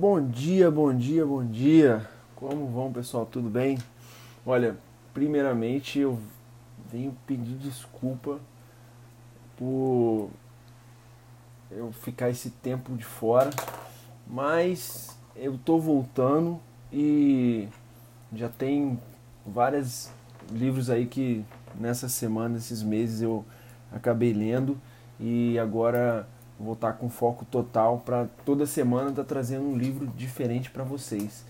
Bom dia, bom dia, bom dia. Como vão, pessoal? Tudo bem? Olha, primeiramente eu venho pedir desculpa por eu ficar esse tempo de fora, mas eu tô voltando e já tem vários livros aí que nessa semana, esses meses eu acabei lendo e agora vou estar com foco total para toda semana estar tá trazendo um livro diferente para vocês.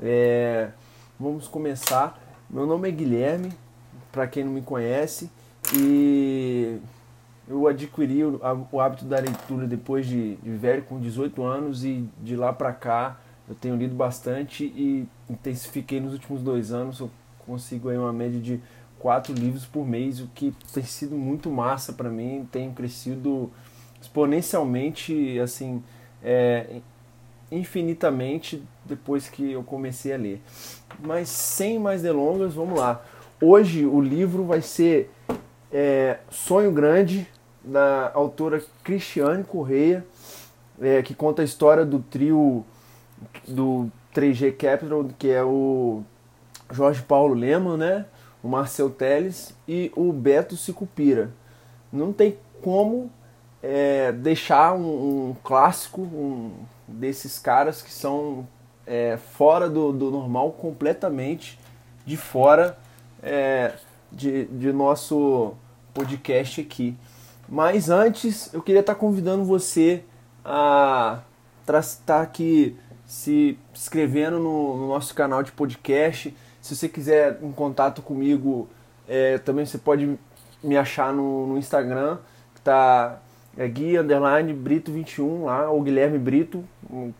É, vamos começar. Meu nome é Guilherme, para quem não me conhece, e eu adquiri o, o hábito da leitura depois de, de, velho, com 18 anos, e de lá para cá eu tenho lido bastante e intensifiquei nos últimos dois anos. Eu consigo aí uma média de quatro livros por mês, o que tem sido muito massa para mim, tenho crescido exponencialmente, assim, é, infinitamente depois que eu comecei a ler. Mas sem mais delongas, vamos lá. Hoje o livro vai ser é, Sonho Grande, da autora Cristiane Correia, é, que conta a história do trio do 3G Capital, que é o Jorge Paulo Lema, né? o Marcel Teles e o Beto Sicupira. Não tem como é, deixar um, um clássico um, desses caras que são é, fora do, do, normal, completamente de fora é, de, de nosso podcast aqui. Mas antes, eu queria estar convidando você a estar aqui se inscrevendo no, no nosso canal de podcast se você quiser um contato comigo, é, também você pode me achar no, no Instagram, que tá é Gui Underline Brito 21 lá, ou Guilherme Brito,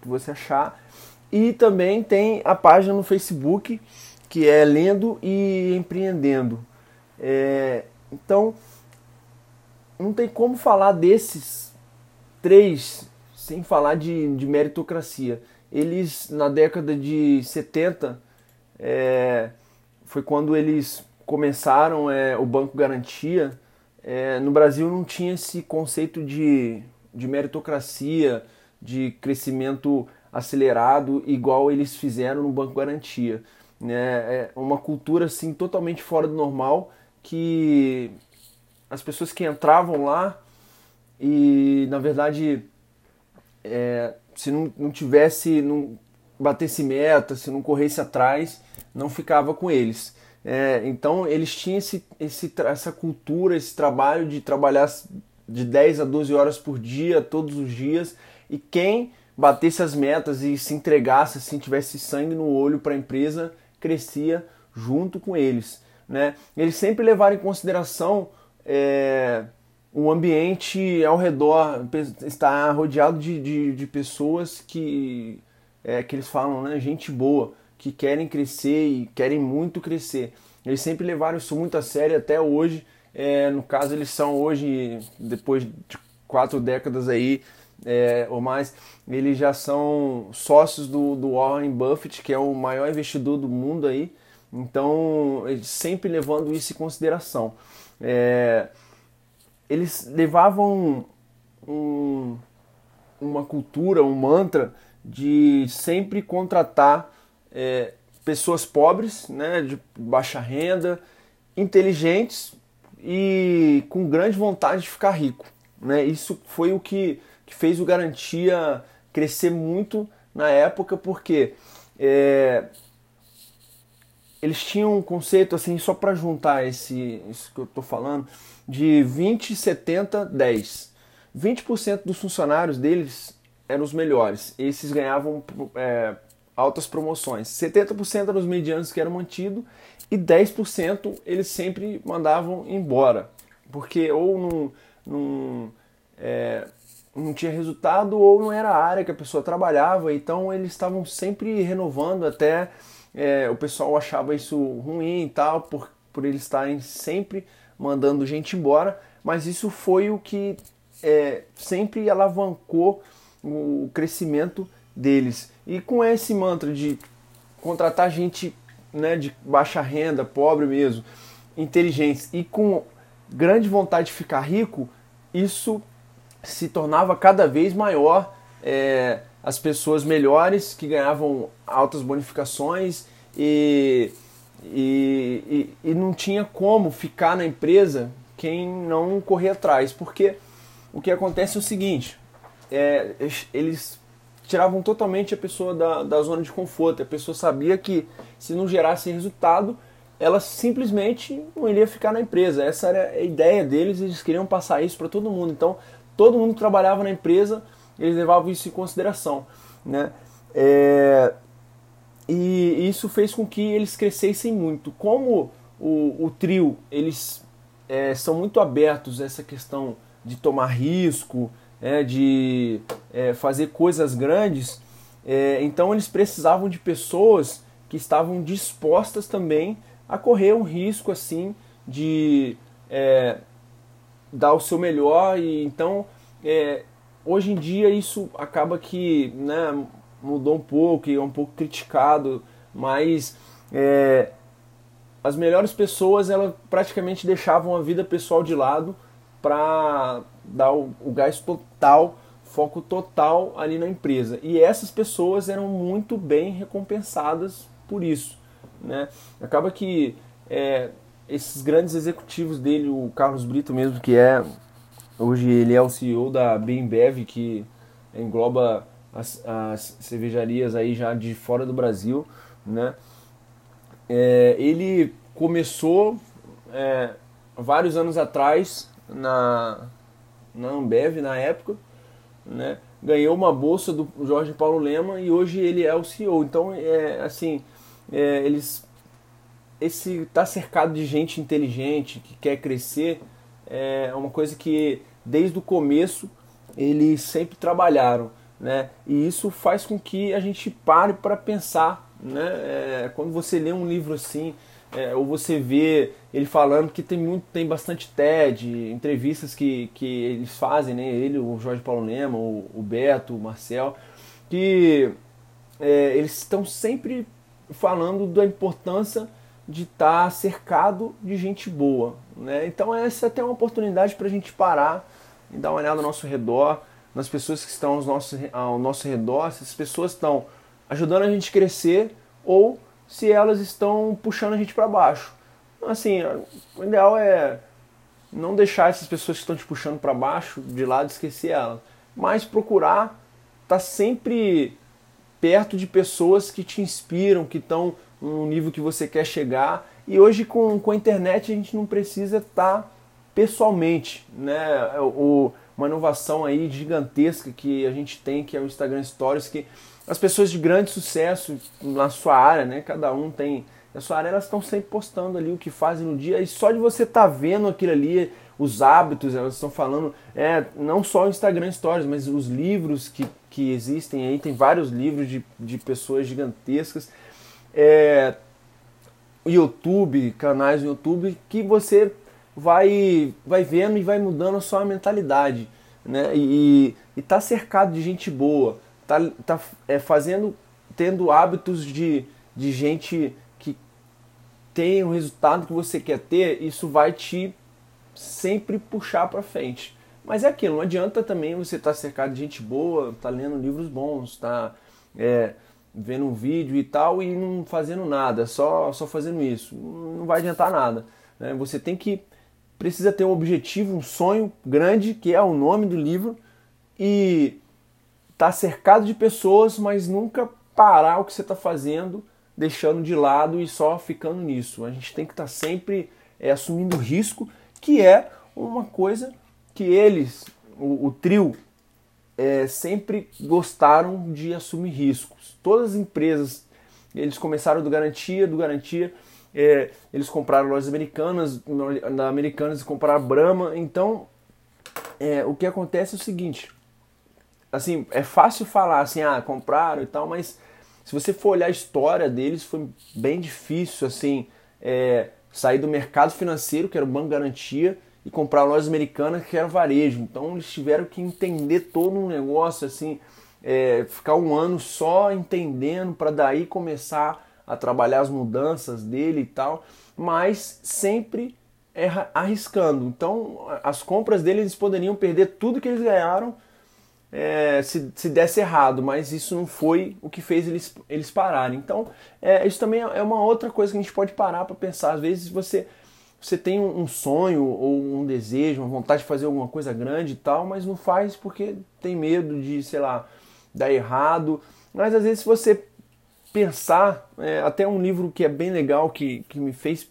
que você achar. E também tem a página no Facebook, que é Lendo e Empreendendo. É, então, não tem como falar desses três sem falar de, de meritocracia. Eles, na década de 70, é, foi quando eles começaram é, o Banco Garantia. É, no Brasil não tinha esse conceito de, de meritocracia, de crescimento acelerado, igual eles fizeram no Banco Garantia. Né? É uma cultura assim totalmente fora do normal que as pessoas que entravam lá e na verdade é, se não, não tivesse, não batesse meta, se não corresse atrás, não ficava com eles. É, então eles tinham esse, esse, essa cultura, esse trabalho de trabalhar de 10 a 12 horas por dia, todos os dias, e quem batesse as metas e se entregasse, assim, tivesse sangue no olho para a empresa, crescia junto com eles. Né? Eles sempre levaram em consideração é, o ambiente ao redor, estar rodeado de, de, de pessoas que, é, que eles falam, né, gente boa que querem crescer e querem muito crescer. Eles sempre levaram isso muito a sério até hoje. É, no caso, eles são hoje, depois de quatro décadas aí é, ou mais, eles já são sócios do, do Warren Buffett, que é o maior investidor do mundo aí. Então, eles sempre levando isso em consideração. É, eles levavam um, uma cultura, um mantra de sempre contratar é, pessoas pobres, né, de baixa renda, inteligentes e com grande vontade de ficar rico. Né? Isso foi o que, que fez o Garantia crescer muito na época, porque é, eles tinham um conceito assim, só para juntar esse, isso que eu estou falando, de 20, 70, 10. 20% dos funcionários deles eram os melhores. Esses ganhavam é, altas promoções. 70% eram os medianos que eram mantidos e 10% eles sempre mandavam embora, porque ou não, não, é, não tinha resultado ou não era a área que a pessoa trabalhava, então eles estavam sempre renovando até é, o pessoal achava isso ruim e tal, por, por eles estarem sempre mandando gente embora, mas isso foi o que é, sempre alavancou o crescimento deles. E com esse mantra de contratar gente né, de baixa renda, pobre mesmo, inteligentes e com grande vontade de ficar rico, isso se tornava cada vez maior é, as pessoas melhores que ganhavam altas bonificações e, e, e, e não tinha como ficar na empresa quem não correr atrás, porque o que acontece é o seguinte, é, eles tiravam totalmente a pessoa da, da zona de conforto, a pessoa sabia que se não gerasse resultado, ela simplesmente não iria ficar na empresa. Essa era a ideia deles, eles queriam passar isso para todo mundo. Então, todo mundo que trabalhava na empresa, eles levavam isso em consideração. Né? É... E isso fez com que eles crescessem muito. Como o, o trio, eles é, são muito abertos a essa questão de tomar risco, é, de é, fazer coisas grandes, é, então eles precisavam de pessoas que estavam dispostas também a correr um risco assim de é, dar o seu melhor e então é, hoje em dia isso acaba que né, mudou um pouco e é um pouco criticado, mas é, as melhores pessoas elas praticamente deixavam a vida pessoal de lado para dar o, o gás total, foco total ali na empresa. E essas pessoas eram muito bem recompensadas por isso. Né? Acaba que é, esses grandes executivos dele, o Carlos Brito mesmo, que é hoje ele é o CEO da Bembev, que engloba as, as, cervejarias aí já de fora do Brasil, né? É, ele começou é, vários anos atrás na, na Ambev na época, né? Ganhou uma bolsa do Jorge Paulo Lema e hoje ele é o CEO. Então, é, assim, é, eles esse tá cercado de gente inteligente que quer crescer é uma coisa que desde o começo eles sempre trabalharam, né? E isso faz com que a gente pare para pensar, né? É, quando você lê um livro assim, é, ou você vê ele falando que tem muito, tem bastante TED, entrevistas que, que eles fazem, né? Ele, o Jorge Paulo Lema, o, o Beto, o Marcel, que é, eles estão sempre falando da importância de estar tá cercado de gente boa. Né? Então essa é até uma oportunidade para a gente parar e dar uma olhada ao nosso redor, nas pessoas que estão ao nosso, ao nosso redor, se as pessoas estão ajudando a gente a crescer ou se elas estão puxando a gente para baixo. Assim, o ideal é não deixar essas pessoas que estão te puxando para baixo de lado esquecer elas, mas procurar estar tá sempre perto de pessoas que te inspiram, que estão no nível que você quer chegar. E hoje com, com a internet a gente não precisa estar tá pessoalmente, né? O, uma inovação aí gigantesca que a gente tem, que é o Instagram Stories, que as pessoas de grande sucesso na sua área, né? Cada um tem. A sua área, elas estão sempre postando ali o que fazem no dia, e só de você estar tá vendo aquilo ali, os hábitos, elas estão falando, é, não só o Instagram Stories, mas os livros que, que existem aí, tem vários livros de, de pessoas gigantescas, é, YouTube, canais no YouTube, que você vai, vai vendo e vai mudando a sua mentalidade, né, e, e tá cercado de gente boa, tá, tá é, fazendo, tendo hábitos de, de gente que tem o resultado que você quer ter, isso vai te sempre puxar para frente. Mas é aquilo, não adianta também você estar tá cercado de gente boa, tá lendo livros bons, tá é, vendo um vídeo e tal e não fazendo nada, só, só fazendo isso. Não vai adiantar nada. Né? Você tem que precisa ter um objetivo, um sonho grande, que é o nome do livro, e tá cercado de pessoas, mas nunca parar o que você está fazendo, deixando de lado e só ficando nisso. A gente tem que estar tá sempre é, assumindo risco que é uma coisa que eles, o, o trio, é, sempre gostaram de assumir riscos. Todas as empresas, eles começaram do garantia, do garantia, é, eles compraram lojas americanas, na Americanas compraram Brahma. Então, é, o que acontece é o seguinte, assim, é fácil falar assim, ah, compraram e tal, mas se você for olhar a história deles, foi bem difícil, assim, é, sair do mercado financeiro, que era o Banco Garantia, e comprar lojas americanas, que era varejo. Então eles tiveram que entender todo um negócio, assim, é, ficar um ano só entendendo para daí começar a trabalhar as mudanças dele e tal, mas sempre arriscando. Então as compras dele eles poderiam perder tudo que eles ganharam é, se, se desse errado, mas isso não foi o que fez eles, eles pararem. Então, é, isso também é uma outra coisa que a gente pode parar para pensar. Às vezes você, você tem um sonho ou um desejo, uma vontade de fazer alguma coisa grande e tal, mas não faz porque tem medo de, sei lá, dar errado. Mas às vezes se você pensar, é, até um livro que é bem legal, que, que me fez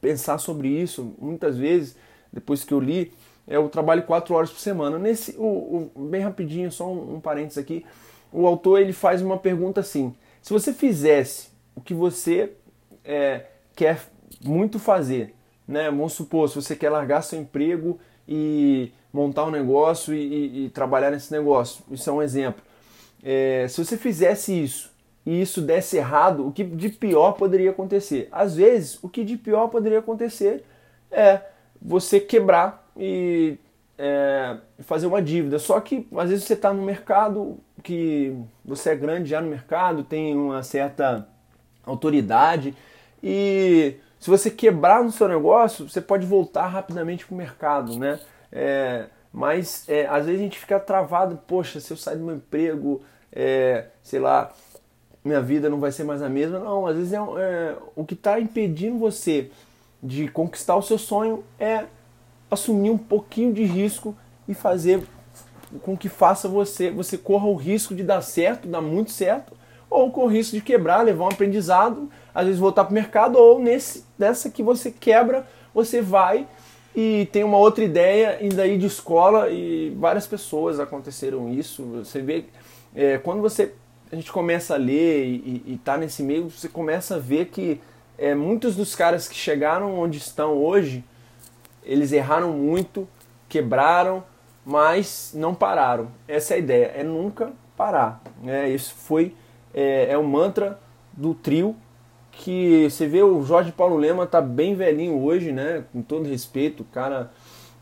pensar sobre isso muitas vezes, depois que eu li, é o trabalho quatro horas por semana. Nesse, o, o bem rapidinho, só um, um parênteses aqui, o autor ele faz uma pergunta assim: se você fizesse o que você é, quer muito fazer, né? Vamos supor, se você quer largar seu emprego e montar um negócio e, e, e trabalhar nesse negócio, isso é um exemplo. É, se você fizesse isso e isso desse errado, o que de pior poderia acontecer? Às vezes, o que de pior poderia acontecer é você quebrar e é, fazer uma dívida. Só que às vezes você está no mercado, que você é grande já no mercado, tem uma certa autoridade e se você quebrar no seu negócio, você pode voltar rapidamente para o mercado, né? É, mas é, às vezes a gente fica travado, poxa, se eu sair do meu emprego, é, sei lá, minha vida não vai ser mais a mesma. Não, às vezes é, é o que está impedindo você de conquistar o seu sonho é assumir um pouquinho de risco e fazer com que faça você, você corra o risco de dar certo, dar muito certo, ou com o risco de quebrar, levar um aprendizado, às vezes voltar para o mercado, ou nesse dessa que você quebra, você vai e tem uma outra ideia e daí de escola e várias pessoas aconteceram isso. Você vê é, quando você a gente começa a ler e, está nesse meio, você começa a ver que é, muitos dos caras que chegaram onde estão hoje, eles erraram muito, quebraram, mas não pararam. Essa é a ideia, é nunca parar. Né? Isso foi é, é o mantra do trio que você vê o Jorge Paulo Lema tá bem velhinho hoje, né? Com todo respeito, o cara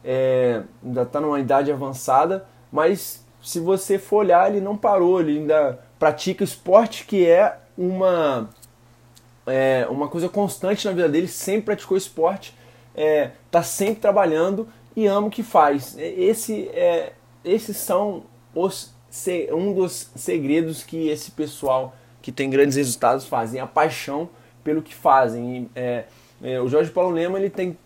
é, ainda tá numa idade avançada, mas se você for olhar, ele não parou, ele ainda pratica esporte que é uma é, uma coisa constante na vida dele, sempre praticou esporte, é, tá sempre trabalhando e ama o que faz. É, esse é, esses são os, um dos segredos que esse pessoal que tem grandes resultados fazem, a paixão pelo que fazem. É, é, o Jorge Paulo Lema ele tem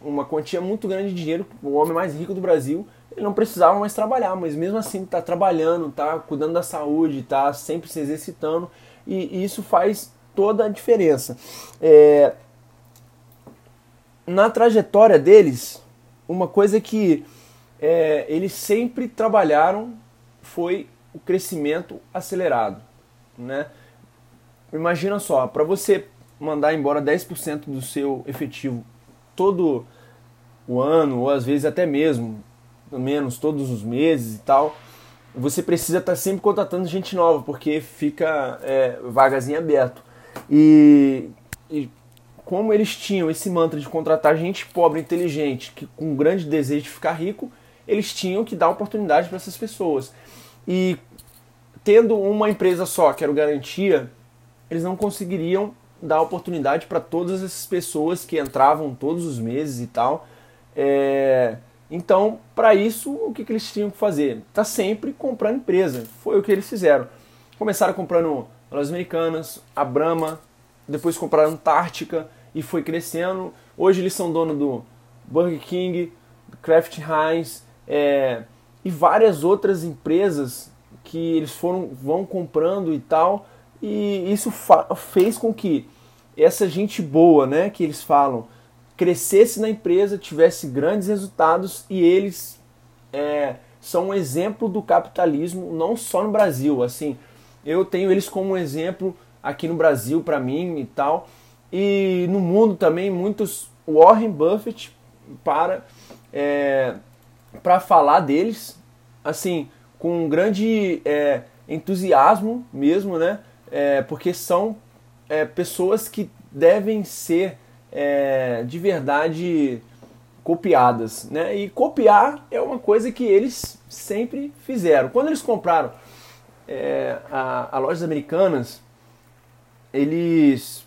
uma quantia muito grande de dinheiro, o homem mais rico do Brasil, ele não precisava mais trabalhar, mas mesmo assim está trabalhando, está cuidando da saúde, está sempre se exercitando e, e, isso faz toda a diferença. É, na trajetória deles, uma coisa que é, eles sempre trabalharam foi o crescimento acelerado, né? Imagina só, para você mandar embora 10% do seu efetivo todo o ano, ou às vezes até mesmo menos todos os meses e tal, você precisa estar tá sempre contratando gente nova, porque fica é, vagas em aberto. E, e, como eles tinham esse mantra de contratar gente pobre, inteligente, que com um grande desejo de ficar rico, eles tinham que dar oportunidade para essas pessoas. E tendo uma empresa só, que era o Garantia, eles não conseguiriam dar oportunidade para todas essas pessoas que entravam todos os meses e tal. É, então, para isso, o que, que, eles tinham que fazer? Tá sempre comprando empresa. Foi o que eles fizeram. Começaram comprando Lojas Americanas, a Brahma, depois compraram Antártica e foi crescendo. Hoje eles são dono do Burger King, Kraft Heinz é, e várias outras empresas que eles foram vão comprando e tal. E isso fez com que essa gente boa, né, que eles falam, crescesse na empresa, tivesse grandes resultados e eles é, são um exemplo do capitalismo, não só no Brasil. Assim, eu tenho eles como um exemplo aqui no Brasil para mim e tal, e no mundo também muitos Warren Buffett para é, para falar deles, assim, com um grande é, entusiasmo mesmo, né? É, porque são é, pessoas que devem ser é, de verdade copiadas. Né? E copiar é uma coisa que eles sempre fizeram. Quando eles compraram é, a, a lojas americanas, eles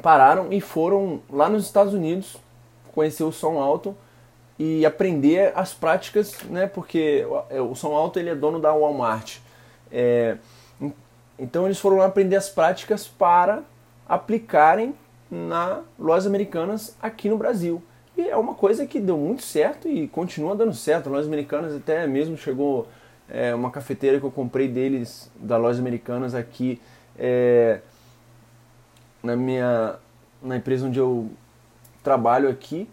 pararam e foram lá nos Estados Unidos conhecer o som alto e aprender as práticas, né? Porque o São Alto ele é dono da Walmart. É, então eles foram lá aprender as práticas para aplicarem na lojas americanas aqui no Brasil. E é uma coisa que deu muito certo e continua dando certo. Lojas americanas até mesmo chegou é, uma cafeteira que eu comprei deles, da lojas americanas aqui é, na minha na empresa onde eu trabalho aqui.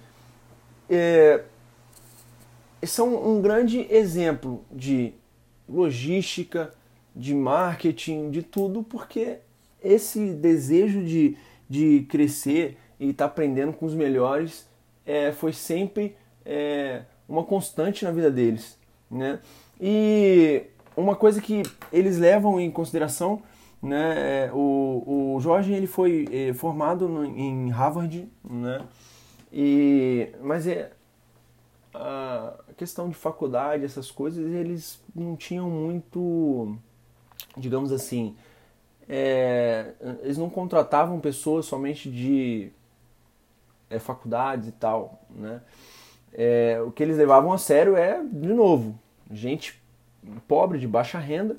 É, são um grande exemplo de logística, de marketing, de tudo, porque esse desejo de, de crescer e estar tá aprendendo com os melhores é, foi sempre é, uma constante na vida deles. Né? E uma coisa que eles levam em consideração, né, é, o, o Jorge ele foi é, formado no, em Harvard, né, e, mas é, a questão de faculdade, essas coisas, eles não tinham muito, digamos assim, é, eles não contratavam pessoas somente de é, faculdades e tal, né? É, o que eles levavam a sério é, de novo, gente pobre, de baixa renda,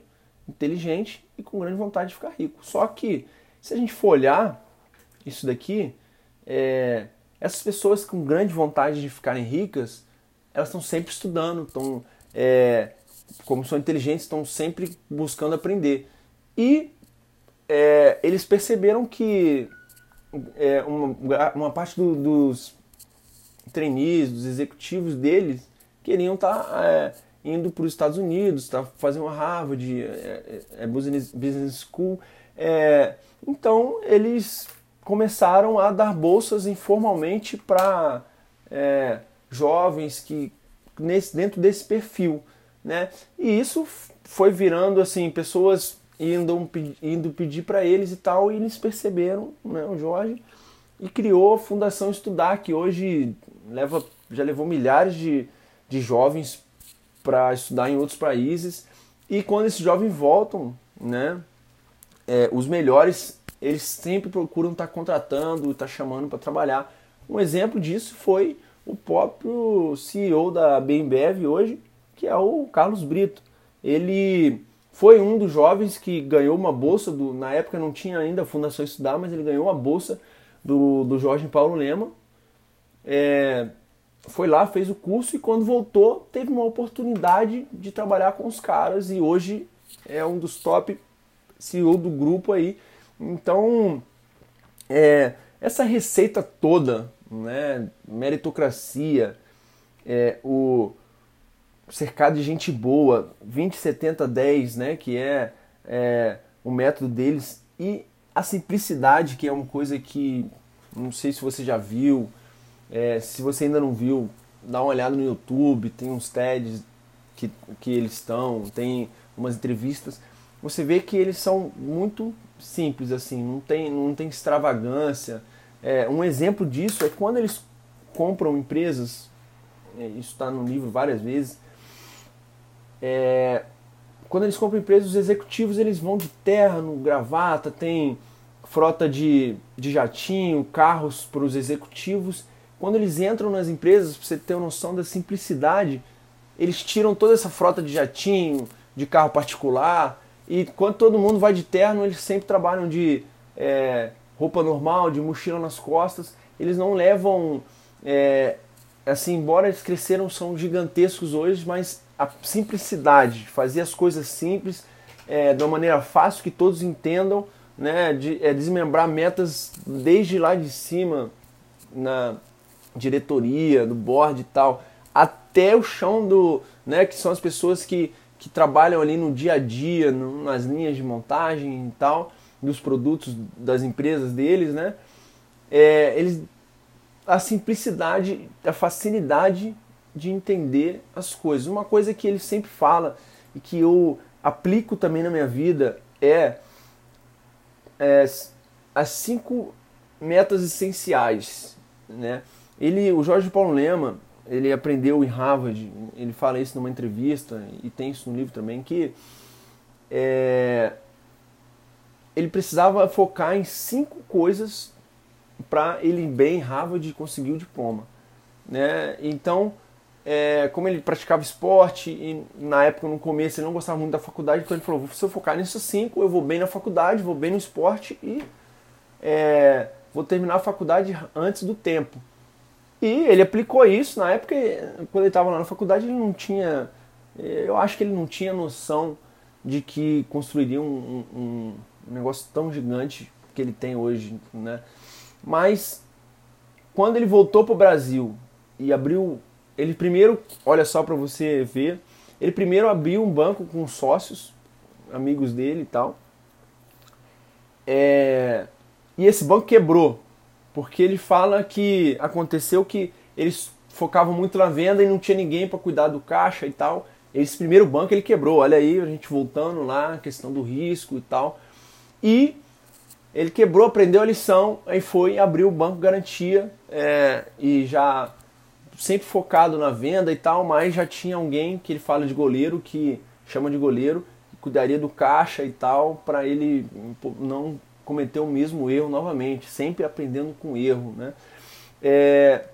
inteligente e com grande vontade de ficar rico. Só que, se a gente for olhar isso daqui, é, essas pessoas com grande vontade de ficarem ricas, elas estão sempre estudando, estão, é, como são inteligentes, estão sempre buscando aprender. E é, eles perceberam que é, uma, uma parte do, dos trainees, dos executivos deles, queriam estar tá, é, indo para os Estados Unidos, tá, fazer uma Harvard, é, é, é Business, Business School. É, então eles começaram a dar bolsas informalmente para jovens que nesse, dentro desse perfil, né? E isso foi virando assim pessoas indo, indo pedir para eles e tal, e eles perceberam, né, o Jorge, e criou a Fundação Estudar, que hoje leva, já levou milhares de, de jovens para estudar em outros países. E quando esses jovens voltam, né, é, os melhores, eles sempre procuram estar tá contratando, estar tá chamando para trabalhar. Um exemplo disso foi o próprio CEO da BMBev hoje, que é o Carlos Brito. Ele foi um dos jovens que ganhou uma bolsa, do, na época não tinha ainda a Fundação Estudar, mas ele ganhou uma bolsa do, do Jorge Paulo Lema. É, foi lá, fez o curso e quando voltou teve uma oportunidade de trabalhar com os caras e hoje é um dos top CEO do grupo aí. Então, é, essa receita toda, né, meritocracia, é, o cercado de gente boa, 20, 70, 10, né, que é, é o método deles, e a simplicidade, que é uma coisa que não sei se você já viu, é, se você ainda não viu, dá uma olhada no YouTube, tem uns TEDs que, que eles estão, tem umas entrevistas, você vê que eles são muito simples, assim, não tem, não tem extravagância. É, um exemplo disso é quando eles compram empresas, é, isso está no livro várias vezes, é, quando eles compram empresas, os executivos eles vão de terno, gravata, tem frota de, de jatinho, carros para os executivos. Quando eles entram nas empresas, para você ter uma noção da simplicidade, eles tiram toda essa frota de jatinho, de carro particular, e quando todo mundo vai de terno, eles sempre trabalham de é, roupa normal, de mochila nas costas. Eles não levam, é, assim, embora eles cresceram, são gigantescos hoje, mas a simplicidade, fazer as coisas simples, é, de uma maneira fácil que todos entendam, né, de, é, desmembrar metas desde lá de cima, na diretoria, do board e tal, até o chão do, né, que são as pessoas que, que trabalham ali no dia a dia, no, nas linhas de montagem e tal, dos produtos das empresas deles, né, é, eles, a simplicidade, a facilidade de entender as coisas. Uma coisa que ele sempre fala e que eu aplico também na minha vida é, é as cinco metas essenciais, né? Ele, o Jorge Paulo Lema, ele aprendeu em Harvard, ele fala isso numa entrevista e tem isso no livro também que é, ele precisava focar em cinco coisas para ele ir bem em Harvard e conseguir o diploma, né? Então é, como ele praticava esporte e na época, no começo, ele não gostava muito da faculdade, então ele falou: se eu focar nisso cinco, eu vou bem na faculdade, vou bem no esporte e é, vou terminar a faculdade antes do tempo. E ele aplicou isso na época, quando ele estava lá na faculdade, ele não tinha. Eu acho que ele não tinha noção de que construiria um, um, um negócio tão gigante que ele tem hoje, né? Mas quando ele voltou para o Brasil e abriu, ele primeiro, olha só para você ver, ele primeiro abriu um banco com sócios, amigos dele e tal. É, e esse banco quebrou, porque ele fala que aconteceu que eles focavam muito na venda e não tinha ninguém para cuidar do caixa e tal. Esse primeiro banco ele quebrou. Olha aí, a gente voltando lá, questão do risco e tal. E ele quebrou, aprendeu a lição, aí foi abriu o banco garantia é, e já sempre focado na venda e tal, mas já tinha alguém que ele fala de goleiro, que chama de goleiro, que cuidaria do caixa e tal, para ele não cometer o mesmo erro novamente, sempre aprendendo com erro, né? É,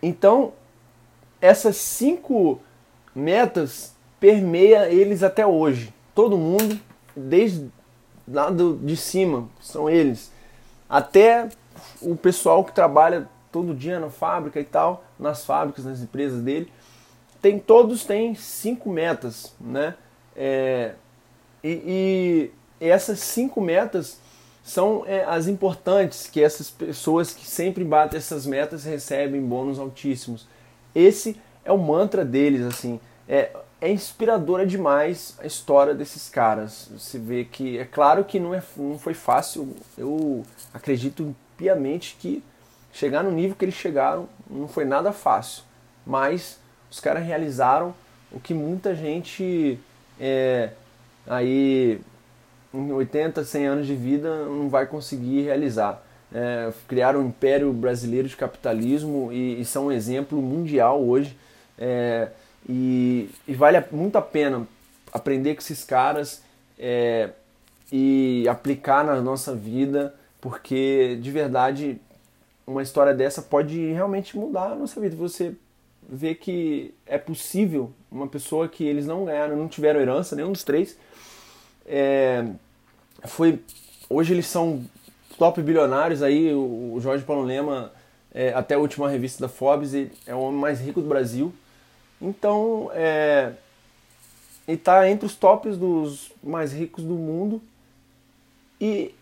então, essas cinco metas permeia eles até hoje. Todo mundo, desde lá do, de cima, são eles, até o pessoal que trabalha todo dia na fábrica e tal, nas fábricas, nas empresas dele, tem todos têm cinco metas, né? É, e, e, essas cinco metas são é, as importantes que essas pessoas que sempre batem essas metas recebem bônus altíssimos. Esse é o mantra deles, assim. É, é inspiradora demais a história desses caras. Você vê que é claro que não, é, não foi fácil. Eu acredito piamente que chegar no nível que eles chegaram não foi nada fácil. Mas os caras realizaram o que muita gente é, aí em 80, 100 anos de vida não vai conseguir realizar. É, criaram um império brasileiro de capitalismo e, e são um exemplo mundial hoje. É, e, e vale muito a pena aprender com esses caras é, e aplicar na nossa vida, porque de verdade uma história dessa pode realmente mudar a nossa vida. Você vê que é possível uma pessoa que eles não ganharam, não tiveram herança, nenhum dos três, é, foi hoje eles são top bilionários aí. O Jorge Paulo Lema, é, até a última revista da Forbes, é o homem mais rico do Brasil. Então, é, ele está entre os tops dos mais ricos do mundo. E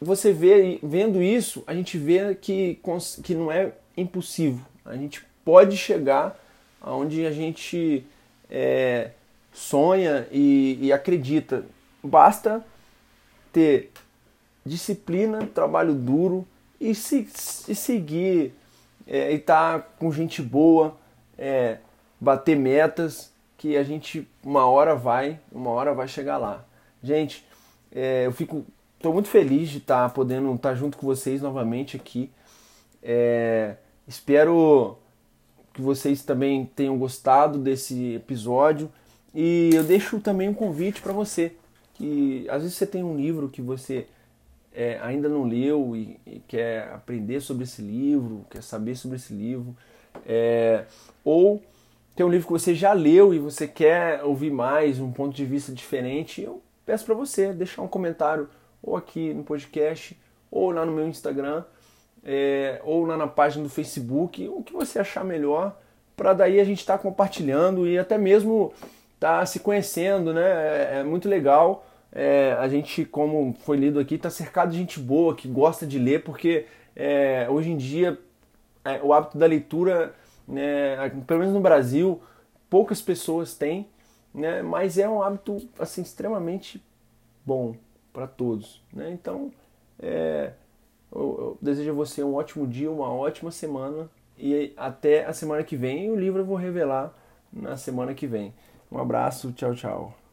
você vê, vendo isso, a gente vê que, que não é impossível. A gente pode chegar aonde a gente é, sonha e, e acredita. Basta ter disciplina, trabalho duro e, se, seguir é, e estar tá com gente boa. É, bater metas que a gente uma hora vai, uma hora vai chegar lá. Gente, é, eu fico, estou muito feliz de estar tá podendo estar tá junto com vocês novamente aqui. É, espero que vocês também tenham gostado desse episódio e eu deixo também um convite para você que às vezes você tem um livro que você é, ainda não leu e, e, quer aprender sobre esse livro, quer saber sobre esse livro, é, ou tem um livro que você já leu e você quer ouvir mais, um ponto de vista diferente, eu peço para você deixar um comentário ou aqui no podcast, ou lá no meu Instagram, é, ou lá na página do Facebook, o que você achar melhor, para daí a gente estar tá compartilhando e até mesmo estar tá se conhecendo, né? É, é muito legal. É, a gente, como foi lido aqui, está cercado de gente boa que gosta de ler, porque é, hoje em dia é, o hábito da leitura né, pelo menos no Brasil, poucas pessoas têm, né, mas é um hábito assim extremamente bom para todos. Né? Então, é, eu, eu desejo a você um ótimo dia, uma ótima semana e até a semana que vem. O livro eu vou revelar na semana que vem. Um abraço, tchau, tchau.